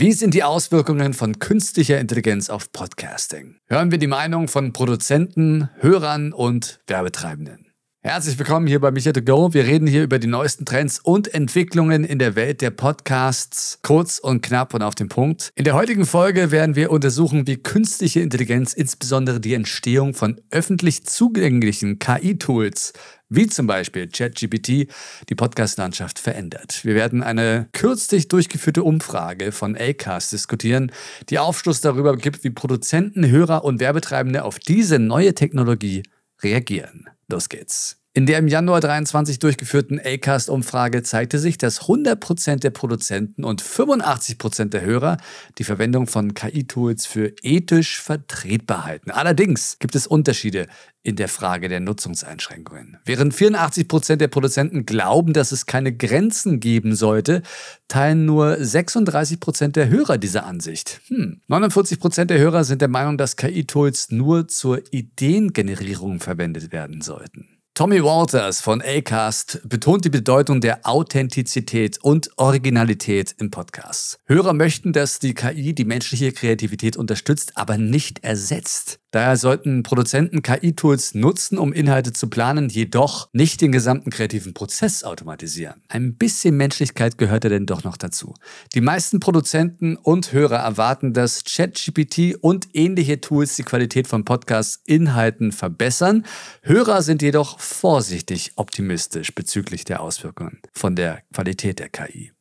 Wie sind die Auswirkungen von künstlicher Intelligenz auf Podcasting? Hören wir die Meinung von Produzenten, Hörern und Werbetreibenden. Herzlich willkommen hier bei Micha to Go. Wir reden hier über die neuesten Trends und Entwicklungen in der Welt der Podcasts. Kurz und knapp und auf den Punkt. In der heutigen Folge werden wir untersuchen, wie künstliche Intelligenz insbesondere die Entstehung von öffentlich zugänglichen KI-Tools wie zum Beispiel ChatGPT die Podcast-Landschaft verändert. Wir werden eine kürzlich durchgeführte Umfrage von Acast diskutieren, die Aufschluss darüber gibt, wie Produzenten, Hörer und Werbetreibende auf diese neue Technologie reagieren. Los geht's. In der im Januar 23 durchgeführten Acast-Umfrage zeigte sich, dass 100% der Produzenten und 85% der Hörer die Verwendung von KI-Tools für ethisch vertretbar halten. Allerdings gibt es Unterschiede in der Frage der Nutzungseinschränkungen. Während 84% der Produzenten glauben, dass es keine Grenzen geben sollte, teilen nur 36% der Hörer diese Ansicht. Hm. 49% der Hörer sind der Meinung, dass KI-Tools nur zur Ideengenerierung verwendet werden sollten. Tommy Walters von Acast betont die Bedeutung der Authentizität und Originalität im Podcast. Hörer möchten, dass die KI die menschliche Kreativität unterstützt, aber nicht ersetzt. Daher sollten Produzenten KI-Tools nutzen, um Inhalte zu planen, jedoch nicht den gesamten kreativen Prozess automatisieren. Ein bisschen Menschlichkeit gehört ja denn doch noch dazu. Die meisten Produzenten und Hörer erwarten, dass ChatGPT und ähnliche Tools die Qualität von Podcast-Inhalten verbessern. Hörer sind jedoch vorsichtig optimistisch bezüglich der Auswirkungen von der Qualität der KI.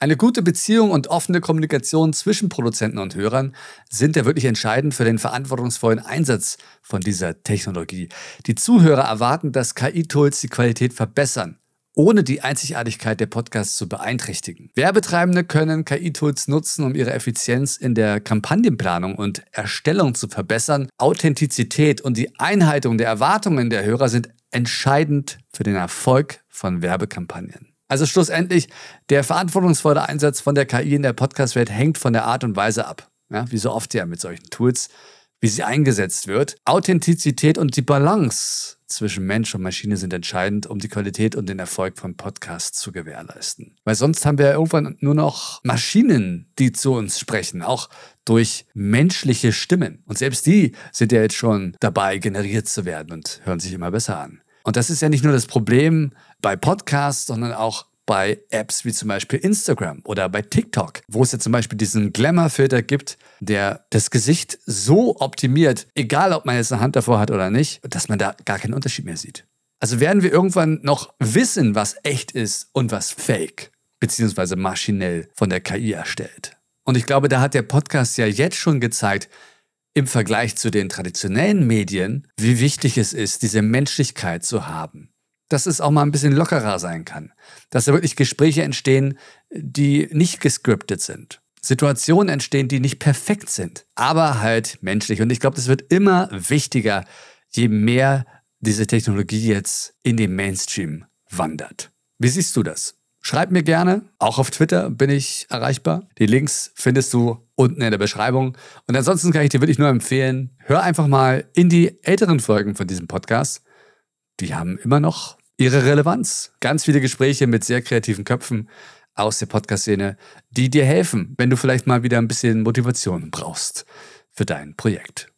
Eine gute Beziehung und offene Kommunikation zwischen Produzenten und Hörern sind ja wirklich entscheidend für den verantwortungsvollen Einsatz von dieser Technologie. Die Zuhörer erwarten, dass KI-Tools die Qualität verbessern, ohne die Einzigartigkeit der Podcasts zu beeinträchtigen. Werbetreibende können KI-Tools nutzen, um ihre Effizienz in der Kampagnenplanung und Erstellung zu verbessern. Authentizität und die Einhaltung der Erwartungen der Hörer sind entscheidend für den Erfolg von Werbekampagnen. Also schlussendlich, der verantwortungsvolle Einsatz von der KI in der Podcast-Welt hängt von der Art und Weise ab. Ja, wie so oft ja mit solchen Tools, wie sie eingesetzt wird. Authentizität und die Balance zwischen Mensch und Maschine sind entscheidend, um die Qualität und den Erfolg von Podcasts zu gewährleisten. Weil sonst haben wir ja irgendwann nur noch Maschinen, die zu uns sprechen, auch durch menschliche Stimmen. Und selbst die sind ja jetzt schon dabei, generiert zu werden und hören sich immer besser an. Und das ist ja nicht nur das Problem bei Podcasts, sondern auch bei Apps wie zum Beispiel Instagram oder bei TikTok, wo es ja zum Beispiel diesen Glamour-Filter gibt, der das Gesicht so optimiert, egal ob man jetzt eine Hand davor hat oder nicht, dass man da gar keinen Unterschied mehr sieht. Also werden wir irgendwann noch wissen, was echt ist und was fake, beziehungsweise maschinell von der KI erstellt. Und ich glaube, da hat der Podcast ja jetzt schon gezeigt, im Vergleich zu den traditionellen Medien, wie wichtig es ist, diese Menschlichkeit zu haben. Dass es auch mal ein bisschen lockerer sein kann. Dass da wirklich Gespräche entstehen, die nicht gescriptet sind. Situationen entstehen, die nicht perfekt sind, aber halt menschlich. Und ich glaube, das wird immer wichtiger, je mehr diese Technologie jetzt in den Mainstream wandert. Wie siehst du das? Schreib mir gerne. Auch auf Twitter bin ich erreichbar. Die Links findest du unten in der Beschreibung. Und ansonsten kann ich dir wirklich nur empfehlen, hör einfach mal in die älteren Folgen von diesem Podcast. Die haben immer noch ihre Relevanz. Ganz viele Gespräche mit sehr kreativen Köpfen aus der Podcast-Szene, die dir helfen, wenn du vielleicht mal wieder ein bisschen Motivation brauchst für dein Projekt.